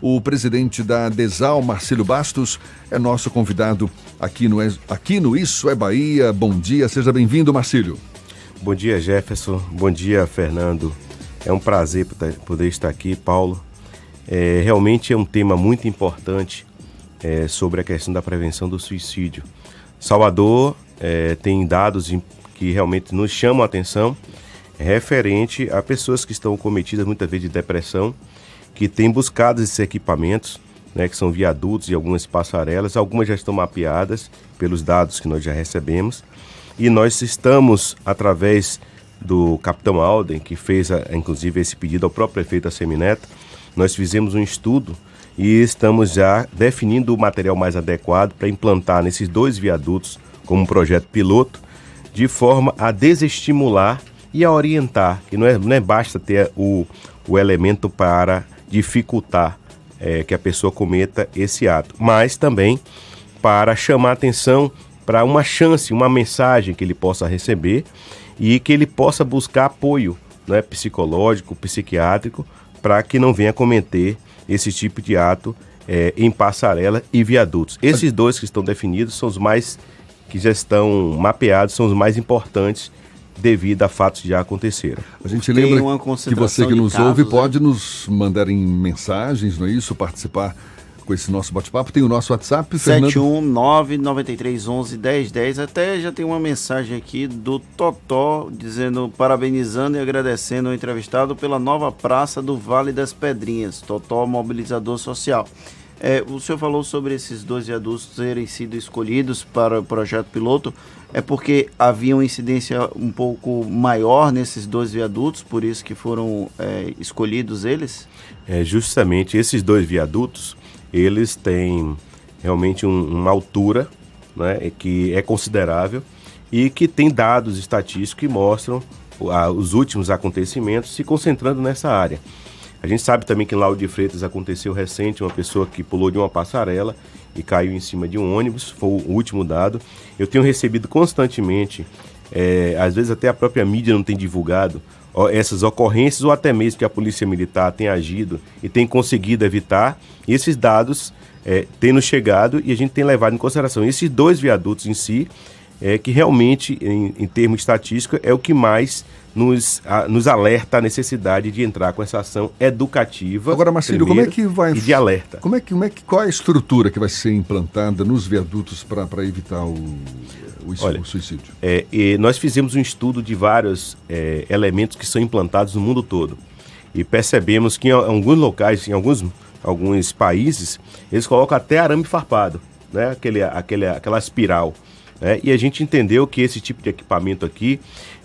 O presidente da Desal, Marcelo Bastos, é nosso convidado aqui no, aqui no Isso é Bahia. Bom dia, seja bem-vindo, Marcílio. Bom dia, Jefferson. Bom dia, Fernando. É um prazer poder estar aqui, Paulo. É, realmente é um tema muito importante é, sobre a questão da prevenção do suicídio. Salvador é, tem dados que realmente nos chamam a atenção referente a pessoas que estão cometidas muitas vezes de depressão, que têm buscado esses equipamentos, né, que são viadutos e algumas passarelas. Algumas já estão mapeadas pelos dados que nós já recebemos. E nós estamos, através do capitão Alden, que fez, a, inclusive, esse pedido ao próprio prefeito da Semineto, nós fizemos um estudo e estamos já definindo o material mais adequado para implantar nesses dois viadutos como um projeto piloto, de forma a desestimular e a orientar, que não é, não é basta ter o, o elemento para dificultar é, que a pessoa cometa esse ato, mas também para chamar atenção para uma chance, uma mensagem que ele possa receber e que ele possa buscar apoio né, psicológico, psiquiátrico, para que não venha cometer esse tipo de ato é, em passarela e viadutos. Esses dois que estão definidos são os mais que já estão mapeados, são os mais importantes devido a fatos que já aconteceram. A gente lembra que você que nos casos, ouve né? pode nos mandar em mensagens, não é isso? Participar com esse nosso bate-papo. Tem o nosso WhatsApp, 71993111010. Até já tem uma mensagem aqui do Totó dizendo, parabenizando e agradecendo o entrevistado pela nova praça do Vale das Pedrinhas. Totó Mobilizador Social. É, o senhor falou sobre esses dois viadutos terem sido escolhidos para o projeto piloto. É porque havia uma incidência um pouco maior nesses dois viadutos, por isso que foram é, escolhidos eles? É, justamente esses dois viadutos, eles têm realmente um, uma altura né, que é considerável e que tem dados estatísticos que mostram os últimos acontecimentos se concentrando nessa área. A gente sabe também que em Lauro de Freitas aconteceu recente uma pessoa que pulou de uma passarela e caiu em cima de um ônibus, foi o último dado. Eu tenho recebido constantemente, é, às vezes até a própria mídia não tem divulgado, essas ocorrências ou até mesmo que a Polícia Militar tem agido e tem conseguido evitar. E esses dados é, nos chegado e a gente tem levado em consideração. Esses dois viadutos em si, é, que realmente, em, em termos estatísticos, é o que mais nos, a, nos alerta a necessidade de entrar com essa ação educativa. Agora, Marcílio, como é que vai. E de alerta. Como é que, como é que, qual é a estrutura que vai ser implantada nos viadutos para evitar o, o, Olha, o suicídio? É, nós fizemos um estudo de vários é, elementos que são implantados no mundo todo. E percebemos que em alguns locais, em alguns, alguns países, eles colocam até arame farpado, né? aquele, aquele, aquela espiral. Né? E a gente entendeu que esse tipo de equipamento aqui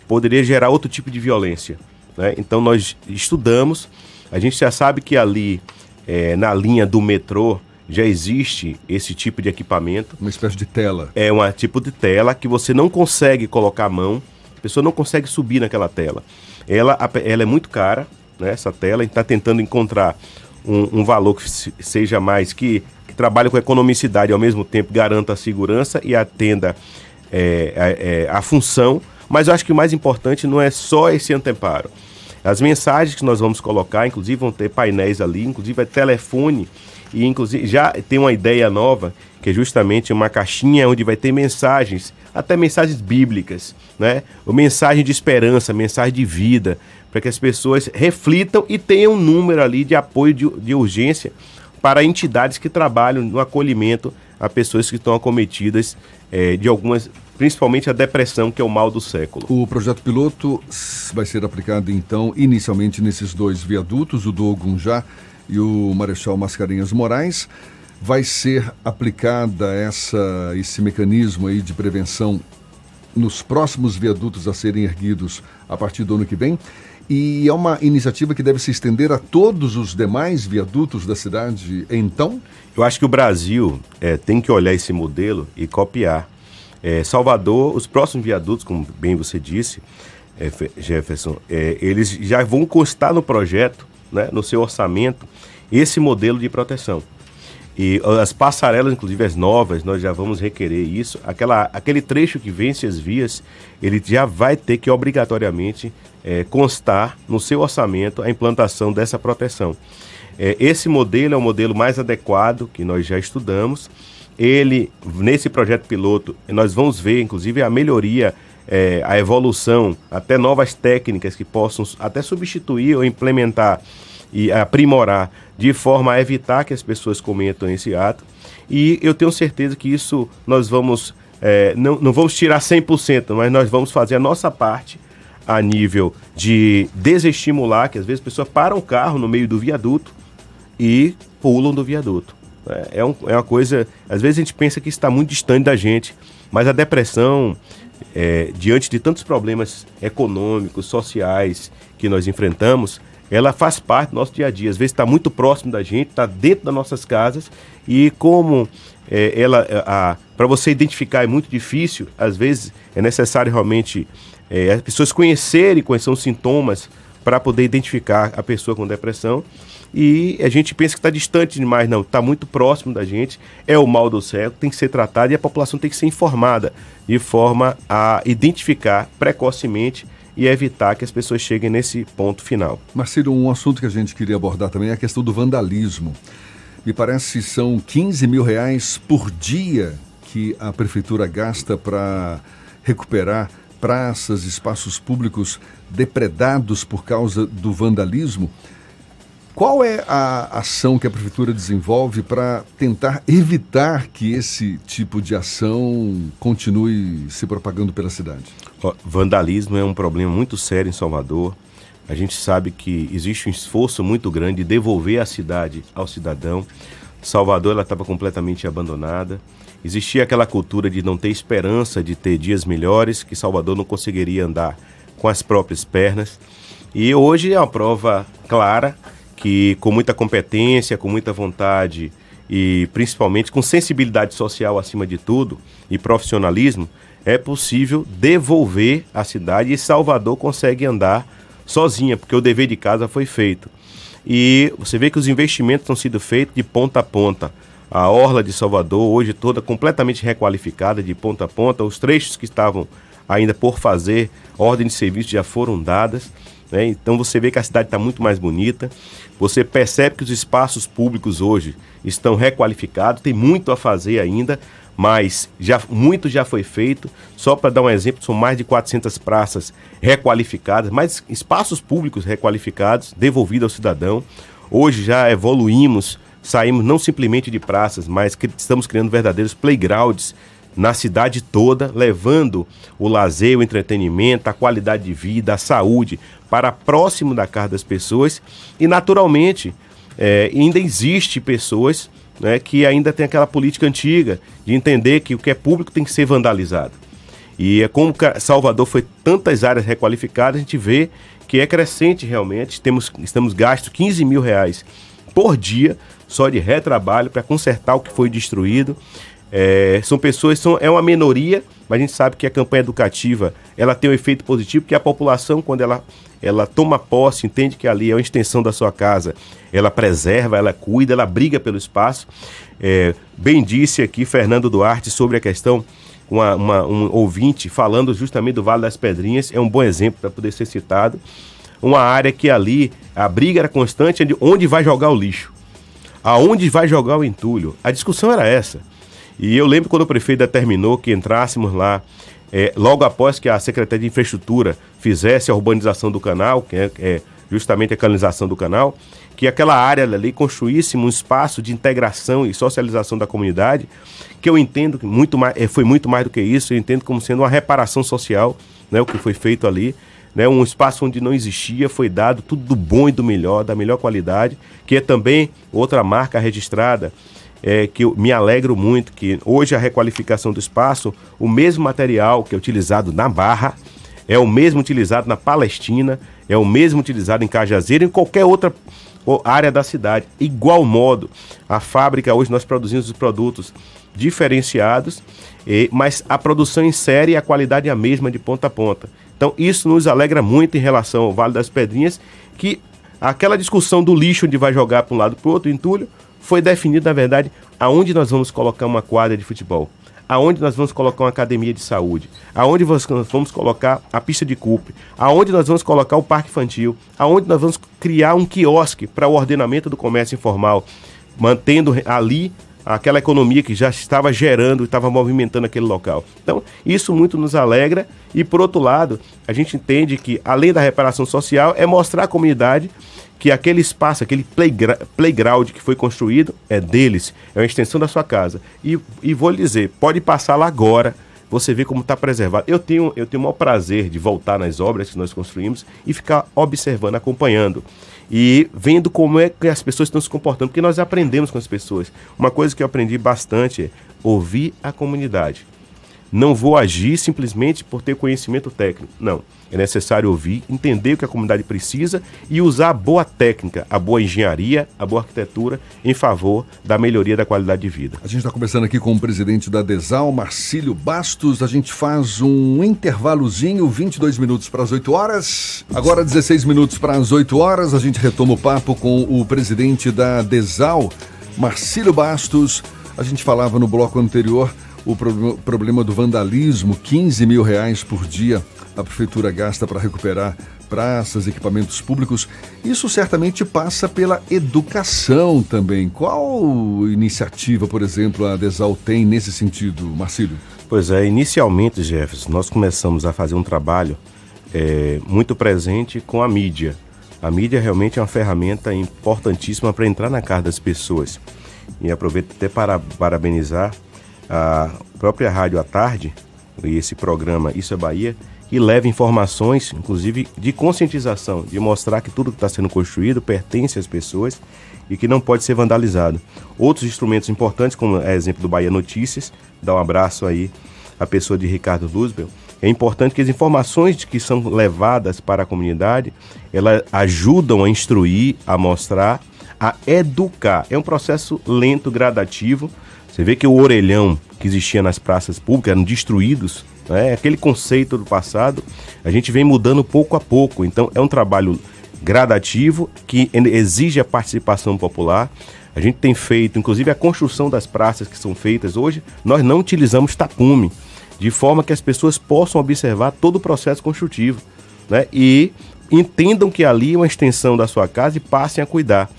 poderia gerar outro tipo de violência. Né? Então nós estudamos, a gente já sabe que ali é, na linha do metrô já existe esse tipo de equipamento. Uma espécie de tela. É um tipo de tela que você não consegue colocar a mão, a pessoa não consegue subir naquela tela. Ela, ela é muito cara, né, essa tela, a gente está tentando encontrar um, um, valor que seja mais, que, que trabalhe com economicidade e ao mesmo tempo garanta a segurança e atenda é, a, é, a função mas eu acho que o mais importante não é só esse anteparo. As mensagens que nós vamos colocar, inclusive vão ter painéis ali, inclusive é telefone e inclusive já tem uma ideia nova que é justamente uma caixinha onde vai ter mensagens, até mensagens bíblicas, né? Ou mensagem de esperança, mensagem de vida, para que as pessoas reflitam e tenham um número ali de apoio de, de urgência para entidades que trabalham no acolhimento a pessoas que estão acometidas é, de algumas, principalmente a depressão, que é o mal do século. O projeto piloto vai ser aplicado, então, inicialmente nesses dois viadutos, o do Ogunjá e o Marechal Mascarenhas Moraes. Vai ser aplicada essa, esse mecanismo aí de prevenção nos próximos viadutos a serem erguidos a partir do ano que vem. E é uma iniciativa que deve se estender a todos os demais viadutos da cidade, então? Eu acho que o Brasil é, tem que olhar esse modelo e copiar. É, Salvador, os próximos viadutos, como bem você disse, é, Jefferson, eles já vão constar no projeto, né, no seu orçamento, esse modelo de proteção. E as passarelas, inclusive as novas, nós já vamos requerer isso. Aquela, aquele trecho que vence as vias, ele já vai ter que obrigatoriamente é, constar no seu orçamento a implantação dessa proteção. É, esse modelo é o modelo mais adequado que nós já estudamos. Ele, nesse projeto piloto, nós vamos ver, inclusive, a melhoria, é, a evolução, até novas técnicas que possam até substituir ou implementar e aprimorar de forma a evitar que as pessoas cometam esse ato. E eu tenho certeza que isso nós vamos, é, não, não vamos tirar 100%, mas nós vamos fazer a nossa parte a nível de desestimular, que às vezes a pessoa para o carro no meio do viaduto e pulam do viaduto. É, é, um, é uma coisa, às vezes a gente pensa que está muito distante da gente, mas a depressão, é, diante de tantos problemas econômicos, sociais que nós enfrentamos, ela faz parte do nosso dia a dia. Às vezes está muito próximo da gente, está dentro das nossas casas e como é, ela, para você identificar é muito difícil, às vezes é necessário realmente é, as pessoas conhecerem quais são os sintomas para poder identificar a pessoa com depressão. E a gente pensa que está distante demais, não, está muito próximo da gente, é o mal do século, tem que ser tratado e a população tem que ser informada de forma a identificar precocemente e evitar que as pessoas cheguem nesse ponto final. Marcelo, um assunto que a gente queria abordar também é a questão do vandalismo. Me parece que são 15 mil reais por dia que a prefeitura gasta para recuperar praças, espaços públicos depredados por causa do vandalismo. Qual é a ação que a prefeitura desenvolve para tentar evitar que esse tipo de ação continue se propagando pela cidade? Vandalismo é um problema muito sério em Salvador. A gente sabe que existe um esforço muito grande de devolver a cidade ao cidadão. Salvador ela estava completamente abandonada. Existia aquela cultura de não ter esperança de ter dias melhores, que Salvador não conseguiria andar com as próprias pernas. E hoje é uma prova clara que, com muita competência, com muita vontade e principalmente com sensibilidade social acima de tudo e profissionalismo, é possível devolver a cidade e Salvador consegue andar sozinha, porque o dever de casa foi feito. E você vê que os investimentos estão sendo feitos de ponta a ponta a orla de Salvador, hoje toda completamente requalificada de ponta a ponta. Os trechos que estavam ainda por fazer, ordem de serviço já foram dadas. Né? Então você vê que a cidade está muito mais bonita. Você percebe que os espaços públicos hoje estão requalificados, tem muito a fazer ainda, mas já, muito já foi feito. Só para dar um exemplo, são mais de 400 praças requalificadas, mais espaços públicos requalificados, devolvidos ao cidadão. Hoje já evoluímos saímos não simplesmente de praças, mas estamos criando verdadeiros playgrounds na cidade toda, levando o lazer, o entretenimento, a qualidade de vida, a saúde para próximo da casa das pessoas. E naturalmente, é, ainda existe pessoas né, que ainda tem aquela política antiga de entender que o que é público tem que ser vandalizado. E é como Salvador foi tantas áreas requalificadas, a gente vê que é crescente realmente. Temos, estamos gastos 15 mil reais por dia só de retrabalho para consertar o que foi destruído. É, são pessoas, são, é uma minoria, mas a gente sabe que a campanha educativa ela tem um efeito positivo, porque a população, quando ela, ela toma posse, entende que ali é uma extensão da sua casa, ela preserva, ela cuida, ela briga pelo espaço. É, bem disse aqui Fernando Duarte sobre a questão, uma, uma, um ouvinte falando justamente do Vale das Pedrinhas, é um bom exemplo para poder ser citado. Uma área que ali a briga era constante de onde vai jogar o lixo aonde vai jogar o entulho? A discussão era essa. E eu lembro quando o prefeito determinou que entrássemos lá, é, logo após que a Secretaria de Infraestrutura fizesse a urbanização do canal, que é, é justamente a canalização do canal, que aquela área ali construíssemos um espaço de integração e socialização da comunidade, que eu entendo que muito mais, é, foi muito mais do que isso, eu entendo como sendo uma reparação social, né, o que foi feito ali né, um espaço onde não existia, foi dado tudo do bom e do melhor, da melhor qualidade, que é também outra marca registrada, é, que eu me alegro muito, que hoje a requalificação do espaço, o mesmo material que é utilizado na Barra, é o mesmo utilizado na Palestina, é o mesmo utilizado em Cajazeiro e em qualquer outra área da cidade. Igual modo, a fábrica, hoje nós produzimos os produtos diferenciados, mas a produção em série e a qualidade é a mesma de ponta a ponta. Então, isso nos alegra muito em relação ao Vale das Pedrinhas, que aquela discussão do lixo onde vai jogar para um lado para o outro, entulho, foi definida, na verdade, aonde nós vamos colocar uma quadra de futebol. aonde nós vamos colocar uma academia de saúde, aonde nós vamos colocar a pista de cupe, aonde nós vamos colocar o parque infantil, aonde nós vamos criar um quiosque para o ordenamento do comércio informal, mantendo ali aquela economia que já estava gerando estava movimentando aquele local. Então, isso muito nos alegra e, por outro lado, a gente entende que, além da reparação social, é mostrar à comunidade que aquele espaço, aquele playground que foi construído é deles, é uma extensão da sua casa. E, e vou lhe dizer, pode passar lá agora, você vê como está preservado. Eu tenho, eu tenho o maior prazer de voltar nas obras que nós construímos e ficar observando, acompanhando e vendo como é que as pessoas estão se comportando, porque nós aprendemos com as pessoas. Uma coisa que eu aprendi bastante é ouvir a comunidade. Não vou agir simplesmente por ter conhecimento técnico. Não. É necessário ouvir, entender o que a comunidade precisa e usar a boa técnica, a boa engenharia, a boa arquitetura em favor da melhoria da qualidade de vida. A gente está conversando aqui com o presidente da DESAL, Marcílio Bastos. A gente faz um intervalozinho, 22 minutos para as 8 horas. Agora 16 minutos para as 8 horas. A gente retoma o papo com o presidente da DESAL, Marcílio Bastos. A gente falava no bloco anterior o problema do vandalismo, 15 mil reais por dia a prefeitura gasta para recuperar praças, equipamentos públicos. Isso certamente passa pela educação também. Qual iniciativa, por exemplo, a Desal tem nesse sentido, Marcílio? Pois é, inicialmente, Jefferson, nós começamos a fazer um trabalho é, muito presente com a mídia. A mídia realmente é uma ferramenta importantíssima para entrar na casa das pessoas. E aproveito até para parabenizar a própria Rádio à Tarde e esse programa Isso é Bahia, que leva informações, inclusive de conscientização, de mostrar que tudo que está sendo construído pertence às pessoas e que não pode ser vandalizado. Outros instrumentos importantes, como é exemplo do Bahia Notícias, dá um abraço aí à pessoa de Ricardo Luzbel. É importante que as informações que são levadas para a comunidade, elas ajudam a instruir, a mostrar, a educar. É um processo lento, gradativo, você vê que o orelhão que existia nas praças públicas eram destruídos, né? aquele conceito do passado, a gente vem mudando pouco a pouco. Então é um trabalho gradativo que exige a participação popular. A gente tem feito, inclusive, a construção das praças que são feitas hoje, nós não utilizamos tapume, de forma que as pessoas possam observar todo o processo construtivo né? e entendam que ali é uma extensão da sua casa e passem a cuidar.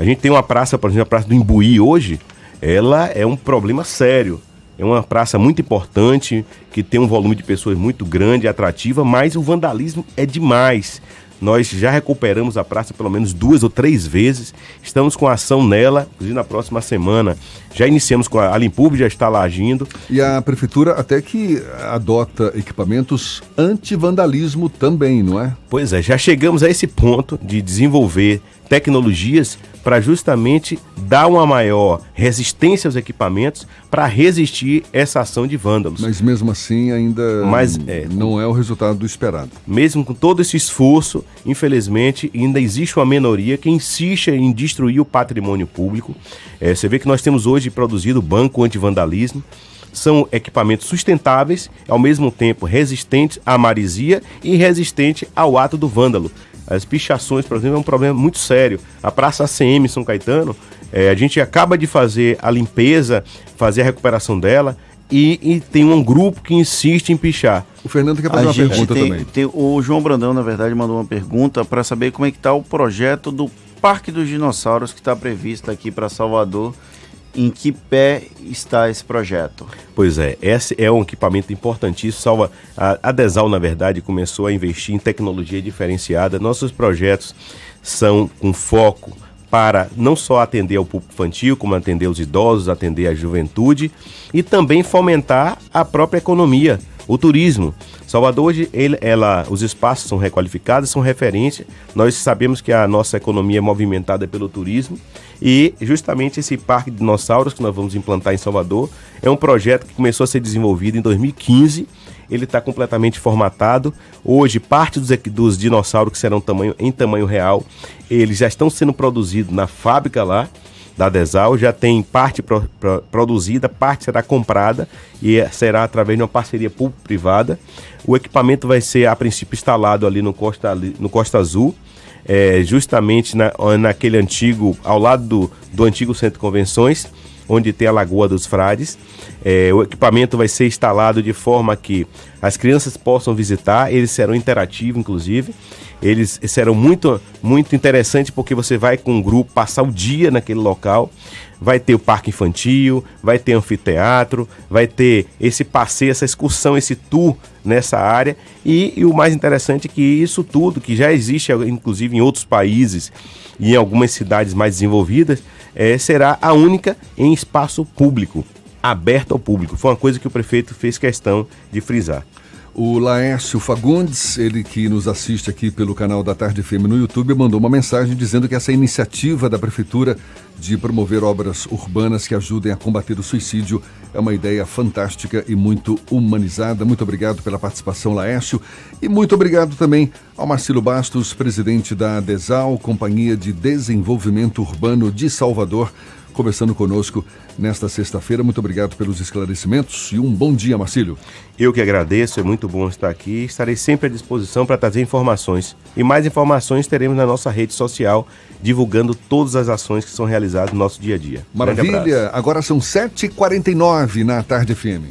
A gente tem uma praça, por exemplo, a Praça do Imbuí hoje, ela é um problema sério. É uma praça muito importante, que tem um volume de pessoas muito grande, atrativa, mas o vandalismo é demais. Nós já recuperamos a praça pelo menos duas ou três vezes. Estamos com ação nela, inclusive na próxima semana. Já iniciamos com a, a Limpub, já está lá agindo. E a prefeitura até que adota equipamentos anti-vandalismo também, não é? Pois é, já chegamos a esse ponto de desenvolver tecnologias para justamente dar uma maior resistência aos equipamentos para resistir essa ação de vândalos. Mas mesmo assim ainda Mas, é, não é o resultado do esperado. Mesmo com todo esse esforço, infelizmente ainda existe uma minoria que insiste em destruir o patrimônio público. É, você vê que nós temos hoje produzido banco anti-vandalismo são equipamentos sustentáveis, ao mesmo tempo resistentes à marisia e resistentes ao ato do vândalo. As pichações, por exemplo, é um problema muito sério. A Praça ACM São Caetano, é, a gente acaba de fazer a limpeza, fazer a recuperação dela. E, e, tem um grupo que insiste em pichar. O Fernando quer fazer a uma pergunta tem, também. Tem, o João Brandão, na verdade, mandou uma pergunta para saber como é que está o projeto do Parque dos Dinossauros que está previsto aqui para Salvador em que pé está esse projeto? Pois é, esse é um equipamento importantíssimo. Salva, a, Desal, na verdade, começou a investir em tecnologia diferenciada. Nossos projetos são com foco para não só atender ao público infantil, como atender os idosos, atender a juventude e também fomentar a própria economia, o turismo. Salvador hoje, ele, ela, os espaços são requalificados, são referência. Nós sabemos que a nossa economia é movimentada pelo turismo e justamente esse parque de dinossauros que nós vamos implantar em Salvador é um projeto que começou a ser desenvolvido em 2015. Ele está completamente formatado. Hoje, parte dos, dos dinossauros que serão tamanho, em tamanho real, eles já estão sendo produzidos na fábrica lá da Desal, já tem parte pro, pro, produzida, parte será comprada e será através de uma parceria público-privada. O equipamento vai ser, a princípio, instalado ali no Costa, no Costa Azul, é, justamente na, naquele antigo, ao lado do, do antigo Centro de Convenções. onde tem a Lagoa dos Frades. É, o equipamento vai ser instalado de forma que as crianças possam visitar, eles serão interativos, inclusive. Eles serão muito, muito interessantes porque você vai com um grupo passar o dia naquele local. Vai ter o parque infantil, vai ter anfiteatro, vai ter esse passeio, essa excursão, esse tour nessa área. E, e o mais interessante é que isso tudo, que já existe inclusive em outros países e em algumas cidades mais desenvolvidas, é, será a única em espaço público, aberto ao público. Foi uma coisa que o prefeito fez questão de frisar. O Laércio Fagundes, ele que nos assiste aqui pelo canal da Tarde FM no YouTube, mandou uma mensagem dizendo que essa iniciativa da Prefeitura de promover obras urbanas que ajudem a combater o suicídio é uma ideia fantástica e muito humanizada. Muito obrigado pela participação, Laércio. E muito obrigado também ao Marcelo Bastos, presidente da DESAL, Companhia de Desenvolvimento Urbano de Salvador conversando conosco nesta sexta-feira. Muito obrigado pelos esclarecimentos e um bom dia, Marcílio. Eu que agradeço, é muito bom estar aqui. Estarei sempre à disposição para trazer informações. E mais informações teremos na nossa rede social, divulgando todas as ações que são realizadas no nosso dia a dia. Maravilha! Agora são 7h49 na Tarde FM.